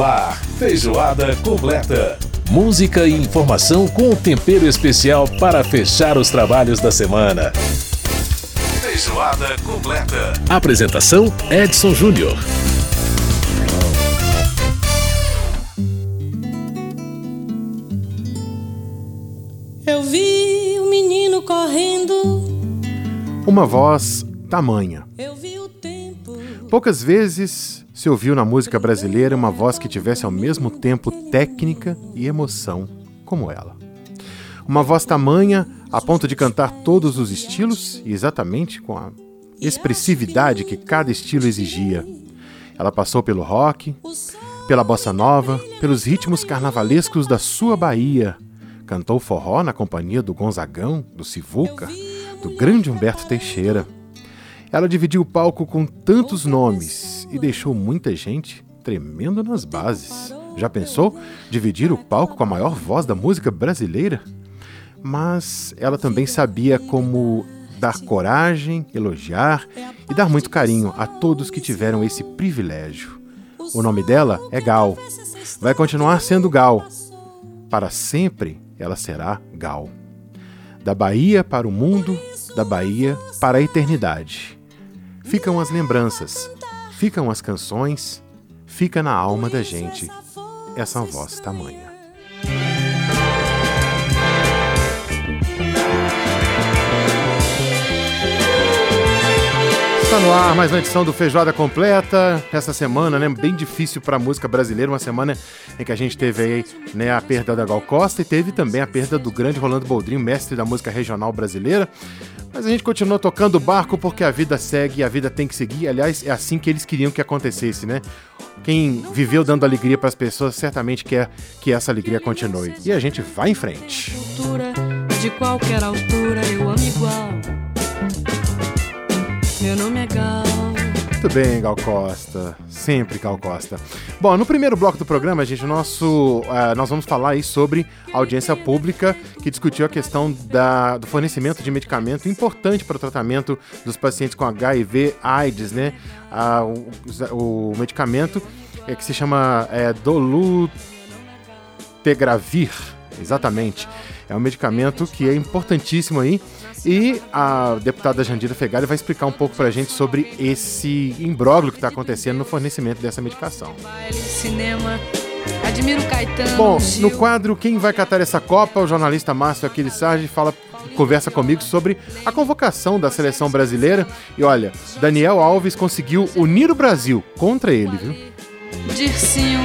No ar, feijoada completa. Música e informação com um tempero especial para fechar os trabalhos da semana. Feijoada completa. Apresentação: Edson Júnior. Eu vi o menino correndo. Uma voz tamanha. Eu vi o tempo. Poucas vezes se ouviu na música brasileira uma voz que tivesse ao mesmo tempo técnica e emoção como ela. Uma voz tamanha a ponto de cantar todos os estilos e exatamente com a expressividade que cada estilo exigia. Ela passou pelo rock, pela bossa nova, pelos ritmos carnavalescos da sua Bahia. Cantou forró na companhia do Gonzagão, do Sivuca, do grande Humberto Teixeira. Ela dividiu o palco com tantos nomes e deixou muita gente tremendo nas bases. Já pensou dividir o palco com a maior voz da música brasileira? Mas ela também sabia como dar coragem, elogiar e dar muito carinho a todos que tiveram esse privilégio. O nome dela é Gal. Vai continuar sendo Gal. Para sempre ela será Gal. Da Bahia para o mundo, da Bahia para a eternidade. Ficam as lembranças, ficam as canções, fica na alma da gente essa voz tamanha. Está no ar mais uma edição do Feijoada Completa. Essa semana, né, bem difícil para a música brasileira, uma semana em que a gente teve aí, né, a perda da Gal Costa e teve também a perda do grande Rolando Boldrinho, mestre da música regional brasileira. Mas a gente continuou tocando o barco porque a vida segue e a vida tem que seguir. Aliás, é assim que eles queriam que acontecesse, né? Quem viveu dando alegria para as pessoas certamente quer que essa alegria continue. E a gente vai em frente. De qualquer altura eu amo igual. Meu nome é Gal. Muito bem, Gal Costa. Sempre Gal Costa. Bom, no primeiro bloco do programa, gente, nosso, uh, nós vamos falar aí sobre a audiência pública que discutiu a questão da, do fornecimento de medicamento importante para o tratamento dos pacientes com HIV, AIDS, né? Uh, o, o, medicamento é que se chama é, Dolutegravir, exatamente. É um medicamento que é importantíssimo aí e a deputada Jandira Fegali vai explicar um pouco para a gente sobre esse imbróglio que está acontecendo no fornecimento dessa medicação. Cinema. Admiro Caetano. Bom, no quadro Quem vai catar essa Copa, o jornalista Márcio Aquiles Sarge fala conversa comigo sobre a convocação da seleção brasileira. E olha, Daniel Alves conseguiu unir o Brasil contra ele, viu? Dircinho,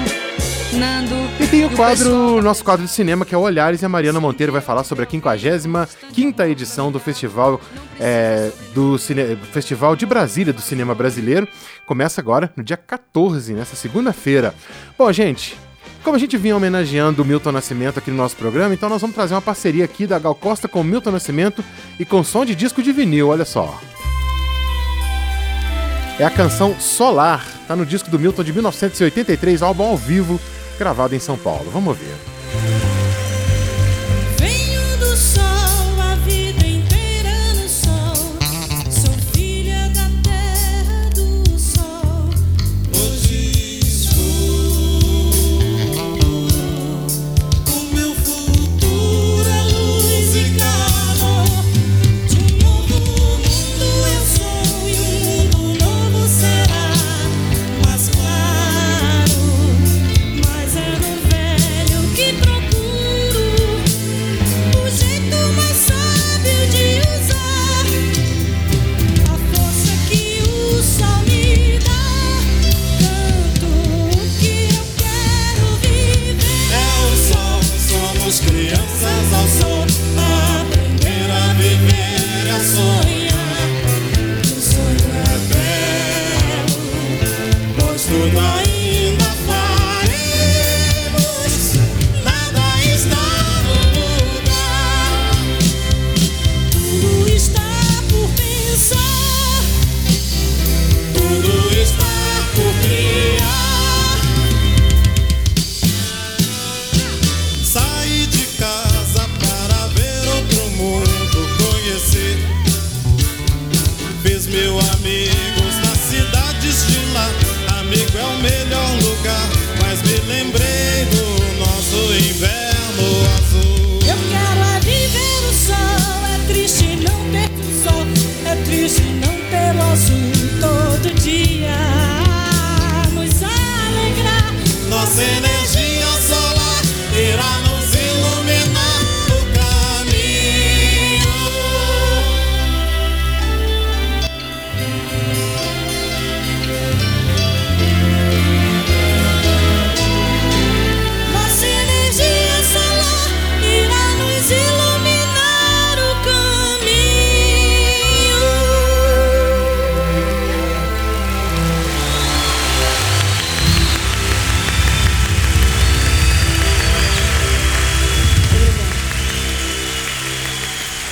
Nando. E tem o quadro, nosso quadro de cinema, que é o Olhares, e a Mariana Monteiro vai falar sobre a 55 edição do Festival, é, do Cine- Festival de Brasília do Cinema Brasileiro. Começa agora no dia 14, nessa segunda-feira. Bom, gente, como a gente vinha homenageando o Milton Nascimento aqui no nosso programa, então nós vamos trazer uma parceria aqui da Gal Costa com o Milton Nascimento e com som de disco de vinil, olha só. É a canção Solar, tá no disco do Milton de 1983, álbum ao vivo, gravado em São Paulo. Vamos ver.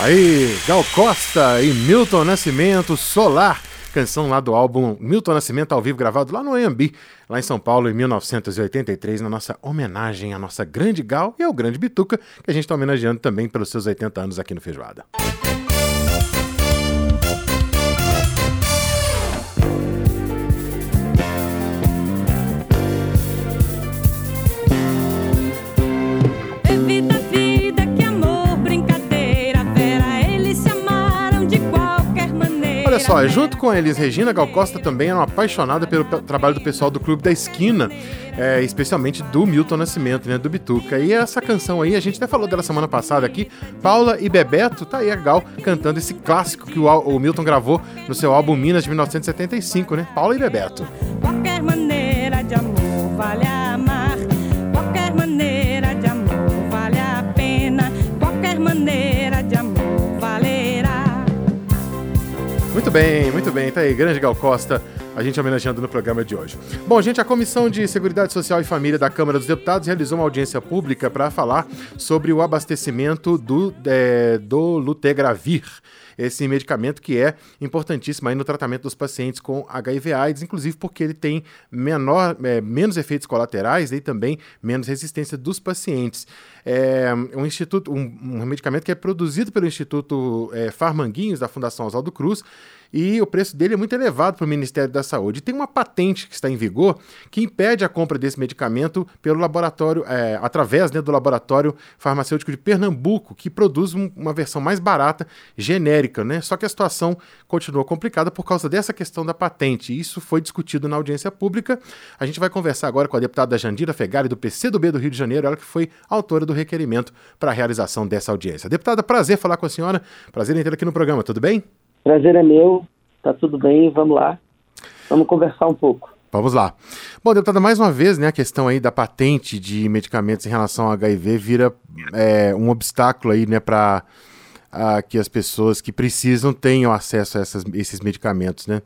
Aí, Gal Costa e Milton Nascimento, Solar, canção lá do álbum Milton Nascimento ao vivo, gravado lá no AMB, lá em São Paulo, em 1983, na nossa homenagem à nossa grande Gal e ao grande Bituca, que a gente está homenageando também pelos seus 80 anos aqui no Feijoada. Só, junto com a Elis Regina, Gal Costa também era uma apaixonada pelo pe- trabalho do pessoal do Clube da Esquina, é, especialmente do Milton Nascimento, né, do Bituca. E essa canção aí, a gente até falou dela semana passada aqui, Paula e Bebeto, tá aí a Gal cantando esse clássico que o, o Milton gravou no seu álbum Minas de 1975, né? Paula e Bebeto. Qualquer maneira de amor vale amar. Bem, muito bem. Tá aí, grande Gal Costa, a gente homenageando no programa de hoje. Bom, gente, a Comissão de Seguridade Social e Família da Câmara dos Deputados realizou uma audiência pública para falar sobre o abastecimento do, é, do Lutegravir. Esse medicamento que é importantíssimo aí no tratamento dos pacientes com HIV AIDS, inclusive porque ele tem menor, é, menos efeitos colaterais e também menos resistência dos pacientes. É um instituto, um, um medicamento que é produzido pelo Instituto é, Farmanguinhos da Fundação Oswaldo Cruz e o preço dele é muito elevado para o Ministério da Saúde. E tem uma patente que está em vigor que impede a compra desse medicamento pelo laboratório, é, através né, do laboratório farmacêutico de Pernambuco, que produz um- uma versão mais barata, genérica, né? Só que a situação continua complicada por causa dessa questão da patente. Isso foi discutido na audiência pública. A gente vai conversar agora com a deputada Jandira Fegali, do PCdoB do Rio de Janeiro, ela que foi autora do requerimento para a realização dessa audiência. Deputada, prazer falar com a senhora. Prazer em tê-la aqui no programa, tudo bem? Prazer é meu, tá tudo bem, vamos lá. Vamos conversar um pouco. Vamos lá. Bom, deputada, mais uma vez, né, a questão aí da patente de medicamentos em relação ao HIV vira é, um obstáculo aí, né, para que as pessoas que precisam tenham acesso a essas- esses medicamentos, né?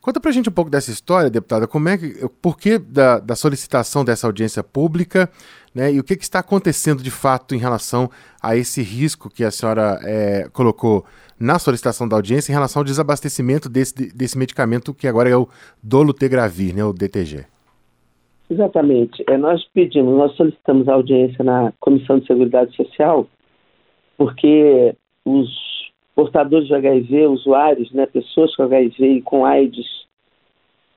Conta pra gente um pouco dessa história, deputada, como é que, por que da, da solicitação dessa audiência pública, né, e o que, que está acontecendo de fato em relação a esse risco que a senhora é, colocou na solicitação da audiência em relação ao desabastecimento desse, desse medicamento que agora é o dolutegravir, né, o DTG. Exatamente. É, nós pedimos, nós solicitamos a audiência na Comissão de Seguridade Social, porque os portadores de HIV, usuários, né, pessoas com HIV e com AIDS,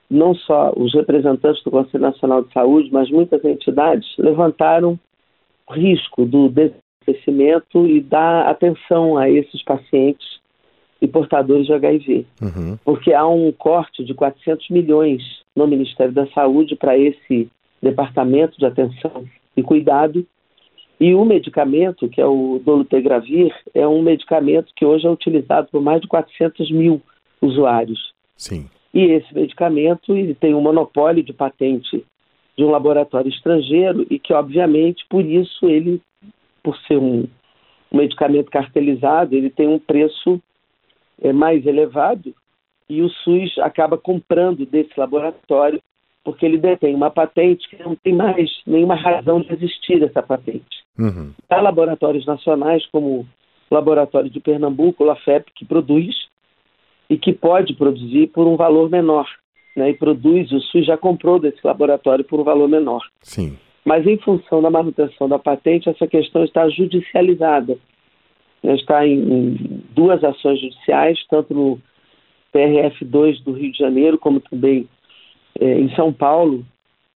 não só os representantes do Conselho Nacional de Saúde, mas muitas entidades levantaram o risco do desabastecimento e da atenção a esses pacientes e portadores de HIV. Uhum. porque há um corte de 400 milhões no Ministério da Saúde para esse departamento de atenção e cuidado. E o medicamento, que é o dolutegravir, é um medicamento que hoje é utilizado por mais de 400 mil usuários. Sim. E esse medicamento ele tem um monopólio de patente de um laboratório estrangeiro e que, obviamente, por isso ele, por ser um, um medicamento cartelizado, ele tem um preço é, mais elevado e o SUS acaba comprando desse laboratório porque ele detém uma patente que não tem mais nenhuma razão de existir essa patente. Uhum. Há laboratórios nacionais como o Laboratório de Pernambuco, o LAFEP, que produz e que pode produzir por um valor menor. Né? E produz, o SUS já comprou desse laboratório por um valor menor. Sim. Mas em função da manutenção da patente, essa questão está judicializada. Está em, em duas ações judiciais, tanto no PRF2 do Rio de Janeiro, como também eh, em São Paulo.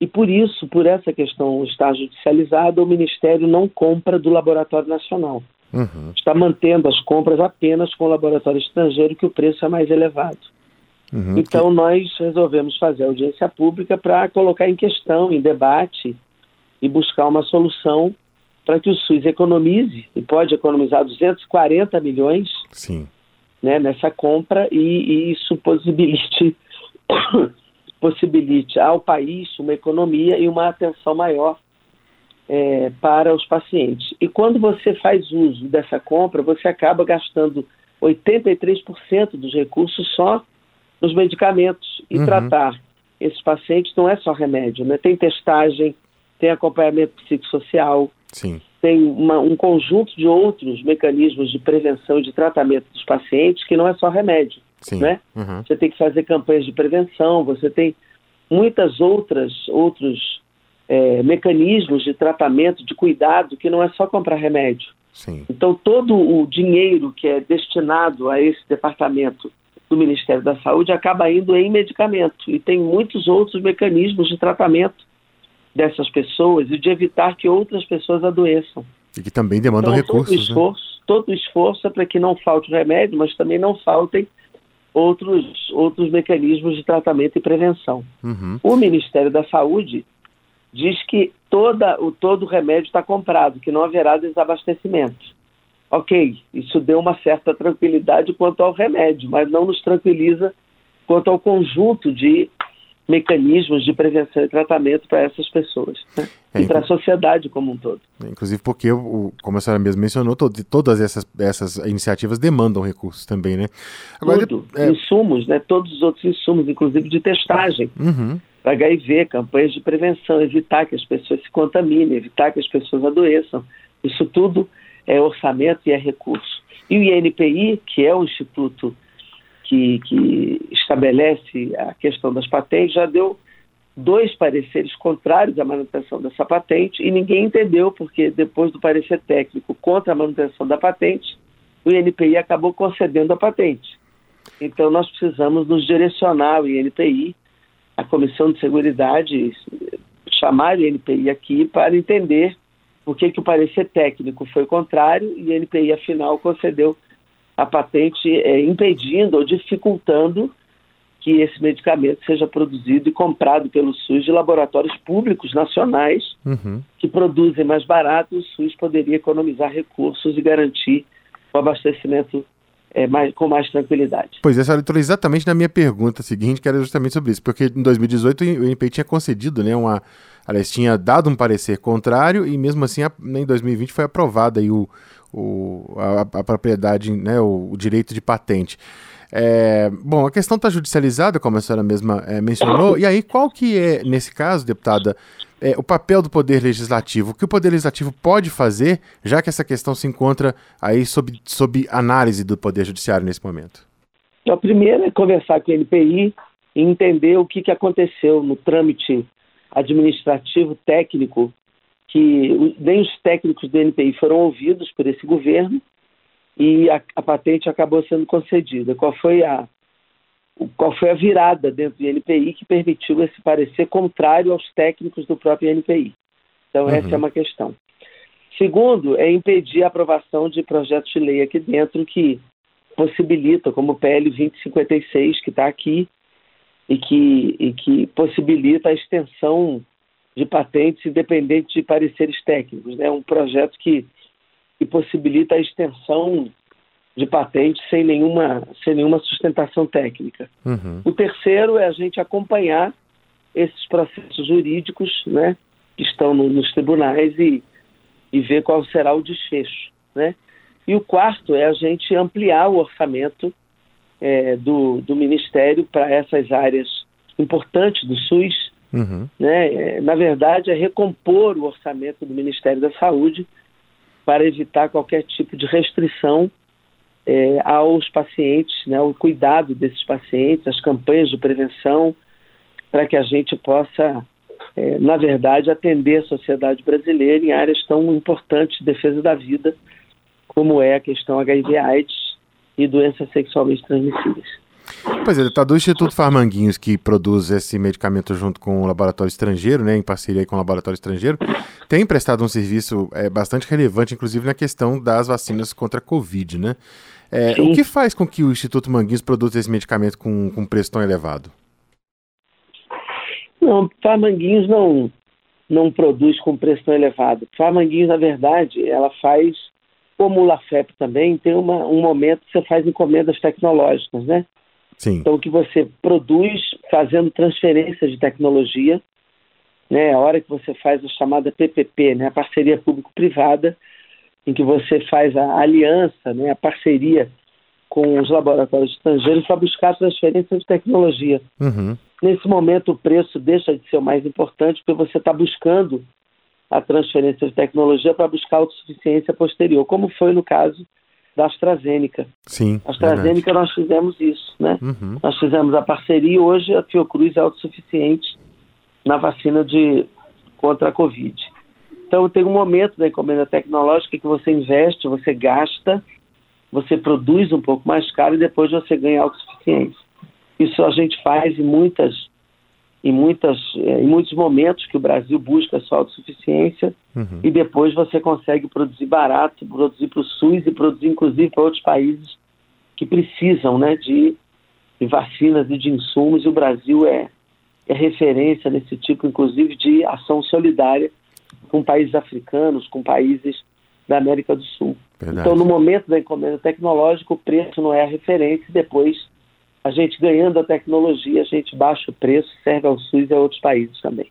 E por isso, por essa questão estar judicializada, o Ministério não compra do Laboratório Nacional. Uhum. Está mantendo as compras apenas com o laboratório estrangeiro, que o preço é mais elevado. Uhum, Então, nós resolvemos fazer audiência pública para colocar em questão, em debate e buscar uma solução para que o SUS economize e pode economizar 240 milhões sim. né, nessa compra e, e isso possibilite, possibilite ao país uma economia e uma atenção maior é, para os pacientes. E quando você faz uso dessa compra, você acaba gastando 83% dos recursos só nos medicamentos. E Uhum. tratar esses pacientes não é só remédio, né? Tem testagem, tem acompanhamento psicossocial, Sim. tem uma- um conjunto de outros mecanismos de prevenção e de tratamento dos pacientes que não é só remédio, Sim. né? Uhum. Você tem que fazer campanhas de prevenção, você tem muitas outras outros eh, mecanismos de tratamento, de cuidado que não é só comprar remédio. Sim. Então todo o dinheiro que é destinado a esse departamento do Ministério da Saúde acaba indo em medicamento e tem muitos outros mecanismos de tratamento dessas pessoas e de evitar que outras pessoas adoeçam. E que também demandam Então, todo o recursos, né? esforço, todo o esforço é para que não falte o remédio, mas também não faltem outros, outros mecanismos de tratamento e prevenção. Uhum. O Ministério da Saúde diz que toda, o, todo o remédio está comprado, que não haverá desabastecimento. Ok, isso deu uma certa tranquilidade quanto ao remédio, mas não nos tranquiliza quanto ao conjunto de mecanismos de prevenção e tratamento para essas pessoas né? É, e para a sociedade como um todo. Inclusive porque, o, como a senhora mesmo mencionou, to- todas essas, essas iniciativas demandam recursos também, né? Tudo, é, insumos, né? todos os outros insumos, inclusive de testagem. uhum, HIV, campanhas de prevenção, evitar que as pessoas se contaminem, evitar que as pessoas adoeçam. Isso tudo é orçamento e é recurso. E o INPI, que é o instituto que, que estabelece a questão das patentes, já deu dois pareceres contrários à manutenção dessa patente e ninguém entendeu porque depois do parecer técnico contra a manutenção da patente, o INPI acabou concedendo a patente. Então nós precisamos nos direcionar o INPI a Comissão de Seguridade chamar o INPI aqui para entender por que, que o parecer técnico foi contrário e o INPI, afinal, concedeu a patente eh, impedindo ou dificultando que esse medicamento seja produzido e comprado pelo SUS de laboratórios públicos nacionais uhum. que produzem mais barato, o SUS poderia economizar recursos e garantir o abastecimento eh, mais, com mais tranquilidade. Pois é, senhora entrou exatamente na minha pergunta seguinte, que era justamente sobre isso, porque em 2018 o INPI tinha concedido, né, uma, aliás, tinha dado um parecer contrário e mesmo assim a- em 2020 foi aprovada aí o, o, a, a propriedade, né, o, o direito de patente. É, bom, a questão está judicializada, como a senhora mesma é, mencionou, e aí qual que é, nesse caso, deputada, é, o papel do Poder Legislativo? O que o Poder Legislativo pode fazer, já que essa questão se encontra aí sob, sob análise do Poder Judiciário nesse momento? Então, primeiro é conversar com o NPI e entender o que, que aconteceu no trâmite administrativo técnico, que nem os técnicos do NPI foram ouvidos por esse governo e a, a patente acabou sendo concedida. Qual foi a qual foi a virada dentro do NPI que permitiu esse parecer contrário aos técnicos do próprio NPI? Então, Uhum. essa é uma questão. Segundo, é impedir a aprovação de projetos de lei aqui dentro que possibilita, como o PL 2056, que está aqui, e que, e que possibilita a extensão de patentes independente de pareceres técnicos. É né? um projeto que, que possibilita a extensão de patentes sem nenhuma, sem nenhuma sustentação técnica. Uhum. O terceiro é a gente acompanhar esses processos jurídicos né, que estão no, nos tribunais e, e ver qual será o desfecho. Né? E o quarto é a gente ampliar o orçamento é, do, do Ministério para essas áreas importantes do SUS. Uhum. Né? É, na verdade, é recompor o orçamento do Ministério da Saúde para evitar qualquer tipo de restrição é, aos pacientes, né, o cuidado desses pacientes, as campanhas de prevenção, para que a gente possa, é, na verdade, atender a sociedade brasileira em áreas tão importantes de defesa da vida, como é a questão HIV/AIDS e doenças sexualmente transmissíveis. Pois é, deputado, o Instituto Farmanguinhos, que produz esse medicamento junto com o laboratório estrangeiro, né, em parceria com o laboratório estrangeiro, tem prestado um serviço é, bastante relevante, inclusive na questão das vacinas contra a Covid, né? É, o que faz com que o Instituto Manguinhos produza esse medicamento com, com preço tão elevado? Não, Farmanguinhos não, não produz com preço tão elevado. Farmanguinhos, na verdade, ela faz, como o Lafep também, tem uma, um momento que você faz encomendas tecnológicas, né? Sim. Então, que você produz fazendo transferências de tecnologia, né? A hora que você faz a chamada PPP, né? A parceria público-privada, em que você faz a aliança, né? A parceria com os laboratórios estrangeiros para buscar transferência de tecnologia. Uhum. Nesse momento, o preço deixa de ser o mais importante, porque você está buscando a transferência de tecnologia para buscar autossuficiência posterior, como foi no caso da AstraZeneca. Sim. A AstraZeneca nós fizemos isso, né? Uhum. Nós fizemos a parceria e hoje a Fiocruz é autossuficiente na vacina de contra a Covid. Então tem um momento da encomenda tecnológica que você investe, você gasta, você produz um pouco mais caro e depois você ganha autossuficiência. Isso a gente faz em muitas em muitas eh, em muitos momentos que o Brasil busca sua autossuficiência Uhum. e depois você consegue produzir barato, produzir para o SUS e produzir inclusive para outros países que precisam né, de, de vacinas e de insumos, e o Brasil é, é referência nesse tipo, inclusive, de ação solidária com países africanos, com países da América do Sul. Verdade. Então, no momento da encomenda tecnológica, o preço não é a referência, e depois, a gente ganhando a tecnologia, a gente baixa o preço, serve ao SUS e a outros países também.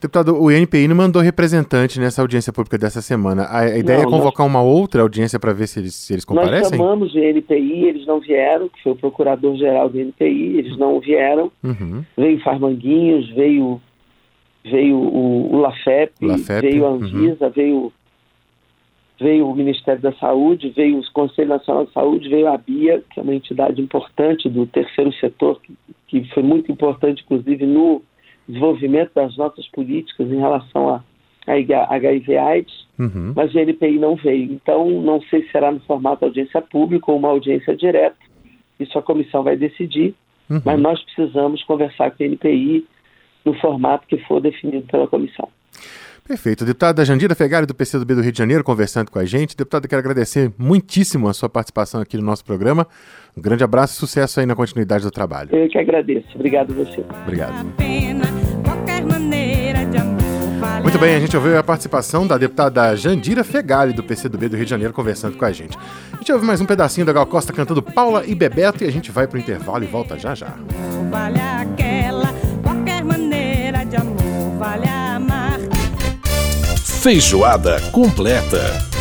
Deputado, o INPI não mandou representante nessa audiência pública dessa semana. A, a ideia Não, é convocar uma outra audiência para ver se eles, se eles Nós comparecem? chamamos o INPI, eles não vieram, que foi o procurador-geral do INPI, eles não vieram. Uhum. Veio Farmanguinhos, veio, veio o, o Lafep, Lafep, veio a uhum. Anvisa, veio, veio o Ministério da Saúde, veio o Conselho Nacional de Saúde, veio a BIA, que é uma entidade importante do terceiro setor, que, que foi muito importante, inclusive, no desenvolvimento das nossas políticas em relação a, a HIV AIDS Uhum. mas o NPI não veio. Então, não sei se será no formato audiência pública ou uma audiência direta. Isso a comissão vai decidir, Uhum. mas nós precisamos conversar com o NPI no formato que for definido pela comissão. Perfeito. Deputada Jandira Fegali, do PCdoB do Rio de Janeiro, conversando com a gente. Deputada, quero agradecer muitíssimo a sua participação aqui no nosso programa. Um grande abraço e sucesso aí na continuidade do trabalho. Eu que agradeço. Obrigado a você. Obrigado. Muito bem, a gente ouviu a participação da deputada Jandira Fegali, do PCdoB do Rio de Janeiro, conversando com a gente. A gente ouve mais um pedacinho da Gal Costa cantando Paula e Bebeto e a gente vai pro intervalo e volta já já. vale aquela, Feijoada completa.